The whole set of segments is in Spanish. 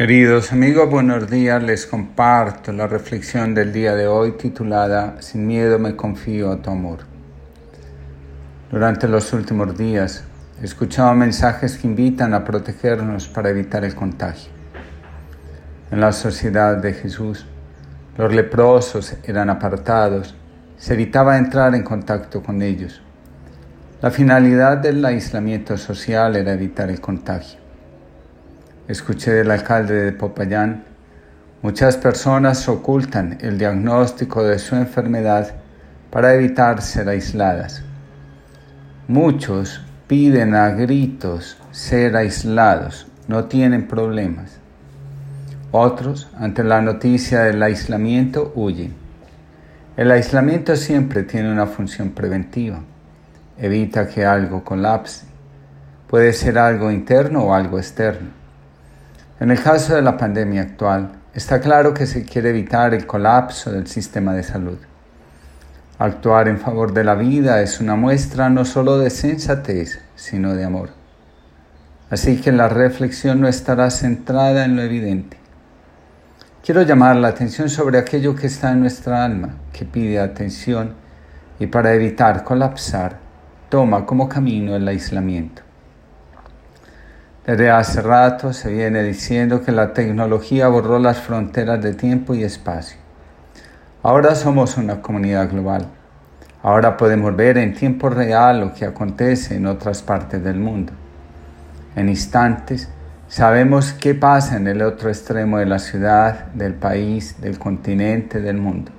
Queridos amigos, buenos días. Les comparto la reflexión del día de hoy titulada Sin miedo me confío a tu amor. Durante los últimos días he escuchado mensajes que invitan a protegernos para evitar el contagio. En la sociedad de Jesús, los leprosos eran apartados, se evitaba entrar en contacto con ellos. La finalidad del aislamiento social era evitar el contagio. Escuché del alcalde de Popayán, muchas personas ocultan el diagnóstico de su enfermedad para evitar ser aisladas. Muchos piden a gritos ser aislados, no tienen problemas. Otros, ante la noticia del aislamiento, huyen. El aislamiento siempre tiene una función preventiva. Evita que algo colapse. Puede ser algo interno o algo externo. En el caso de la pandemia actual, está claro que se quiere evitar el colapso del sistema de salud. Actuar en favor de la vida es una muestra no solo de sensatez, sino de amor. Así que la reflexión no estará centrada en lo evidente. Quiero llamar la atención sobre aquello que está en nuestra alma, que pide atención y para evitar colapsar, toma como camino el aislamiento. Desde hace rato se viene diciendo que la tecnología borró las fronteras de tiempo y espacio. Ahora somos una comunidad global. Ahora podemos ver en tiempo real lo que acontece en otras partes del mundo. En instantes sabemos qué pasa en el otro extremo de la ciudad, del país, del continente, del mundo.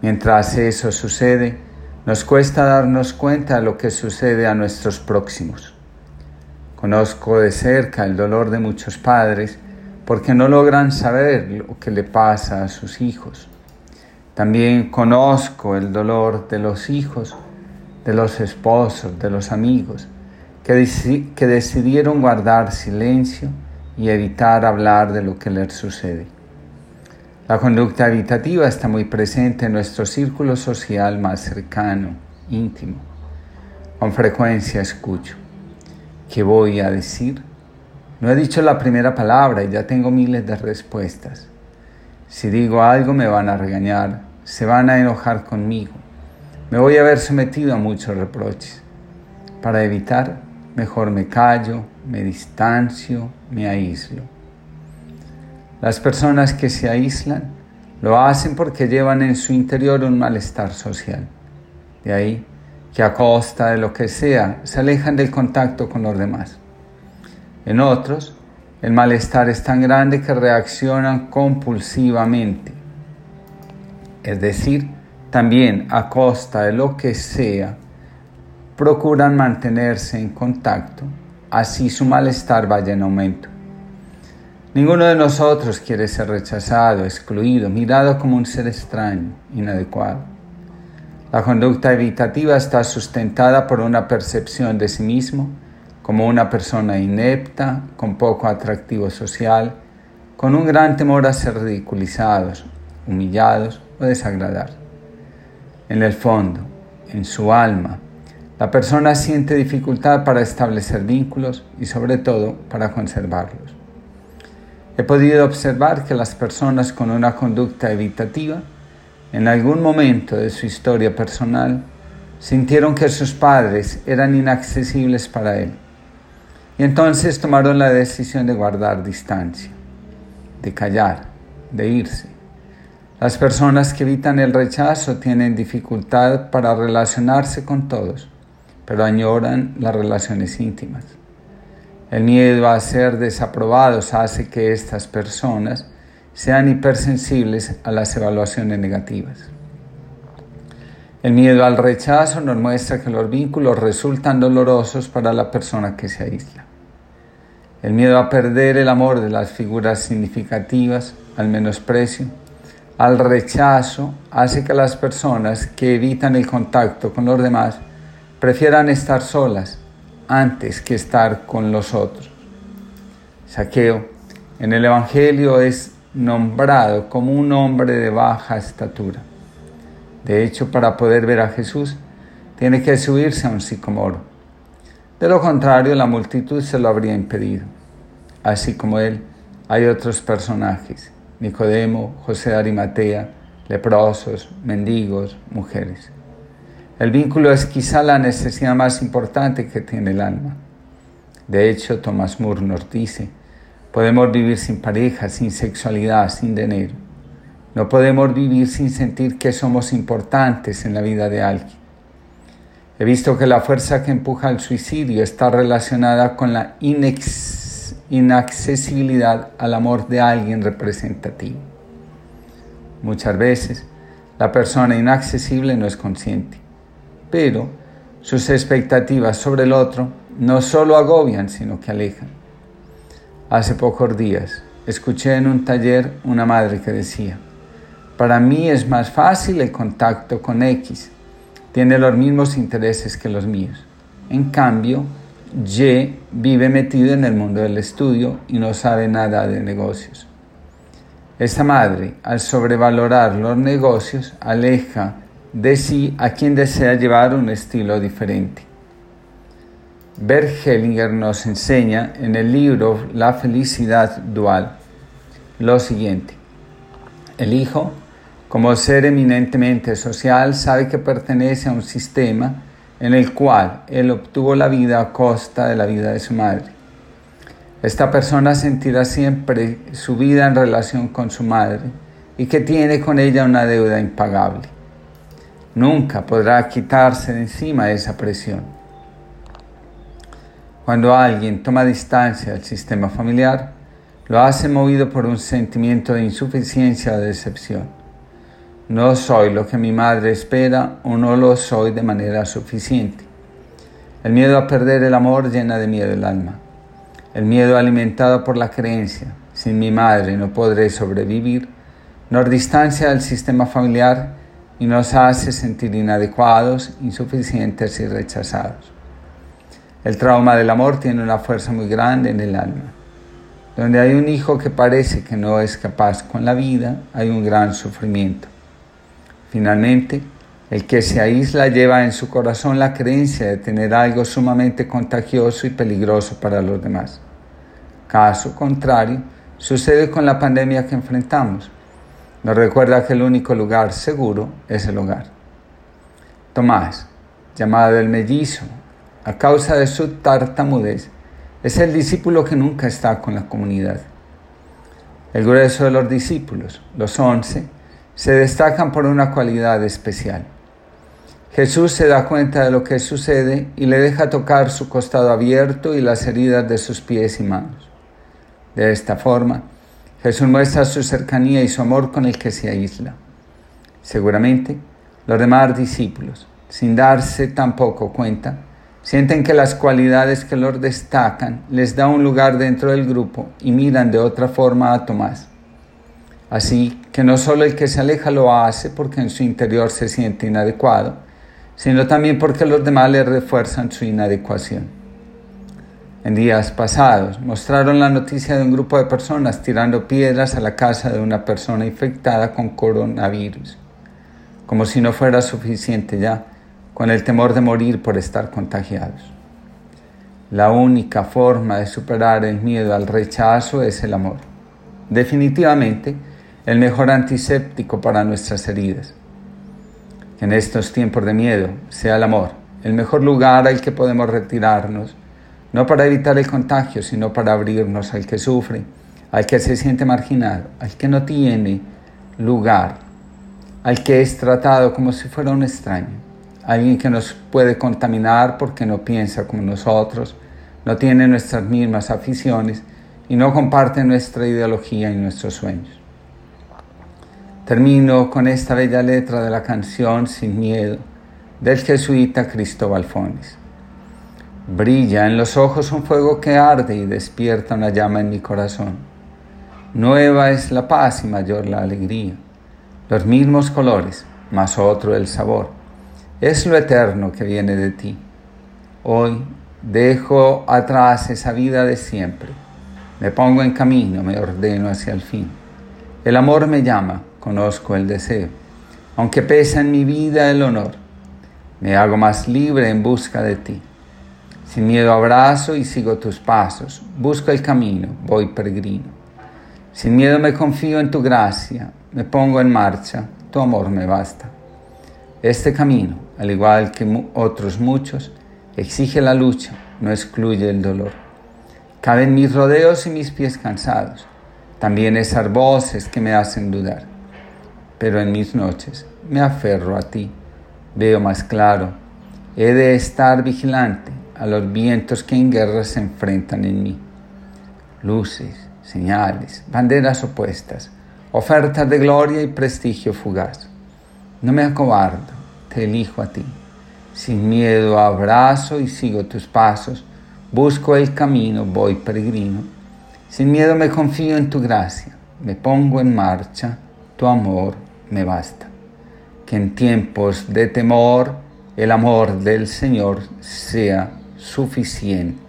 Mientras eso sucede, nos cuesta darnos cuenta de lo que sucede a nuestros próximos. Conozco de cerca el dolor de muchos padres porque no logran saber lo que le pasa a sus hijos. También conozco el dolor de los hijos, de los esposos, de los amigos, que, que decidieron guardar silencio y evitar hablar de lo que les sucede. La conducta evitativa está muy presente en nuestro círculo social más cercano, íntimo. Con frecuencia escucho. ¿Qué voy a decir? No he dicho la primera palabra y ya tengo miles de respuestas. Si digo algo me van a regañar, se van a enojar conmigo. Me voy a ver sometido a muchos reproches. Para evitar, mejor me callo, me distancio, me aíslo. Las personas que se aíslan lo hacen porque llevan en su interior un malestar social. De ahí que a costa de lo que sea se alejan del contacto con los demás. En otros, el malestar es tan grande que reaccionan compulsivamente, es decir, también a costa de lo que sea, procuran mantenerse en contacto, así su malestar vaya en aumento. Ninguno de nosotros quiere ser rechazado, excluido, mirado como un ser extraño, inadecuado. La conducta evitativa está sustentada por una percepción de sí mismo como una persona inepta, con poco atractivo social, con un gran temor a ser ridiculizados, humillados o desagradar. En el fondo, en su alma, la persona siente dificultad para establecer vínculos y sobre todo para conservarlos. He podido observar que las personas con una conducta evitativa en algún momento de su historia personal, sintieron que sus padres eran inaccesibles para él. Y entonces tomaron la decisión de guardar distancia, de callar, de irse. Las personas que evitan el rechazo tienen dificultad para relacionarse con todos, pero añoran las relaciones íntimas. El miedo a ser desaprobados hace que estas personas sean hipersensibles a las evaluaciones negativas. El miedo al rechazo nos muestra que los vínculos resultan dolorosos para la persona que se aísla. El miedo a perder el amor de las figuras significativas, al menosprecio, al rechazo, hace que las personas que evitan el contacto con los demás prefieran estar solas antes que estar con los otros. Saqueo en el Evangelio es nombrado como un hombre de baja estatura. De hecho, para poder ver a Jesús, tiene que subirse a un sicomoro. De lo contrario, la multitud se lo habría impedido. Así como él, hay otros personajes, Nicodemo, José Arimatea, leprosos, mendigos, mujeres. El vínculo es quizá la necesidad más importante que tiene el alma. De hecho, Thomas Moore nos dice, podemos vivir sin pareja, sin sexualidad, sin dinero. No podemos vivir sin sentir que somos importantes en la vida de alguien. He visto que la fuerza que empuja al suicidio está relacionada con la inaccesibilidad al amor de alguien representativo. Muchas veces la persona inaccesible no es consciente, pero sus expectativas sobre el otro no solo agobian, sino que alejan. Hace pocos días escuché en un taller una madre que decía, para mí es más fácil el contacto con X. Tiene los mismos intereses que los míos. En cambio, Y vive metido en el mundo del estudio y no sabe nada de negocios. Esta madre, al sobrevalorar los negocios, aleja de sí a quien desea llevar un estilo diferente. Bert Hellinger nos enseña en el libro La felicidad dual lo siguiente. El hijo como ser eminentemente social, sabe que pertenece a un sistema en el cual él obtuvo la vida a costa de la vida de su madre. Esta persona sentirá siempre su vida en relación con su madre y que tiene con ella una deuda impagable. Nunca podrá quitarse de encima esa presión. Cuando alguien toma distancia del sistema familiar, lo hace movido por un sentimiento de insuficiencia o decepción no soy lo que mi madre espera o no lo soy de manera suficiente. El miedo a perder el amor llena de miedo el alma. El miedo alimentado por la creencia, sin mi madre no podré sobrevivir, nos distancia del sistema familiar y nos hace sentir inadecuados, insuficientes y rechazados. El trauma del amor tiene una fuerza muy grande en el alma. Donde hay un hijo que parece que no es capaz con la vida, hay un gran sufrimiento. Finalmente, el que se aísla lleva en su corazón la creencia de tener algo sumamente contagioso y peligroso para los demás. Caso contrario, sucede con la pandemia que enfrentamos. Nos recuerda que el único lugar seguro es el hogar. Tomás, llamado el mellizo, a causa de su tartamudez, es el discípulo que nunca está con la comunidad. El grueso de los discípulos, los once, se destacan por una cualidad especial. Jesús se da cuenta de lo que sucede y le deja tocar su costado abierto y las heridas de sus pies y manos. De esta forma, Jesús muestra su cercanía y su amor con el que se aísla. Seguramente, los demás discípulos, sin darse tampoco cuenta, sienten que las cualidades que los destacan les da un lugar dentro del grupo y miran de otra forma a Tomás Así que no solo el que se aleja lo hace porque en su interior se siente inadecuado, sino también porque los demás le refuerzan su inadecuación. En días pasados mostraron la noticia de un grupo de personas tirando piedras a la casa de una persona infectada con coronavirus, como si no fuera suficiente ya, con el temor de morir por estar contagiados. La única forma de superar el miedo al rechazo es el amor. Definitivamente, el mejor antiséptico para nuestras heridas. En estos tiempos de miedo sea el amor, el mejor lugar al que podemos retirarnos, no para evitar el contagio, sino para abrirnos al que sufre, al que se siente marginado, al que no tiene lugar, al que es tratado como si fuera un extraño, alguien que nos puede contaminar porque no piensa como nosotros, no tiene nuestras mismas aficiones y no comparte nuestra ideología y nuestros sueños. Termino con esta bella letra de la canción Sin Miedo del jesuita Cristóbal Fones. Brilla en los ojos un fuego que arde y despierta una llama en mi corazón. Nueva es la paz y mayor la alegría. Los mismos colores, más otro el sabor. Es lo eterno que viene de ti. Hoy dejo atrás esa vida de siempre. Me pongo en camino, me ordeno hacia el fin. El amor me llama conozco el deseo. Aunque pesa en mi vida el honor, me hago más libre en busca de ti. Sin miedo abrazo y sigo tus pasos, busco el camino, voy peregrino. Sin miedo me confío en tu gracia, me pongo en marcha, tu amor me basta. Este camino, al igual que otros muchos, exige la lucha, no excluye el dolor. Caben mis rodeos y mis pies cansados, también esas voces que me hacen dudar. Pero en mis noches me aferro a ti, veo más claro, he de estar vigilante a los vientos que en guerra se enfrentan en mí. Luces, señales, banderas opuestas, ofertas de gloria y prestigio fugaz. No me acobardo, te elijo a ti. Sin miedo abrazo y sigo tus pasos, busco el camino, voy peregrino. Sin miedo me confío en tu gracia, me pongo en marcha, tu amor me basta. Que en tiempos de temor el amor del Señor sea suficiente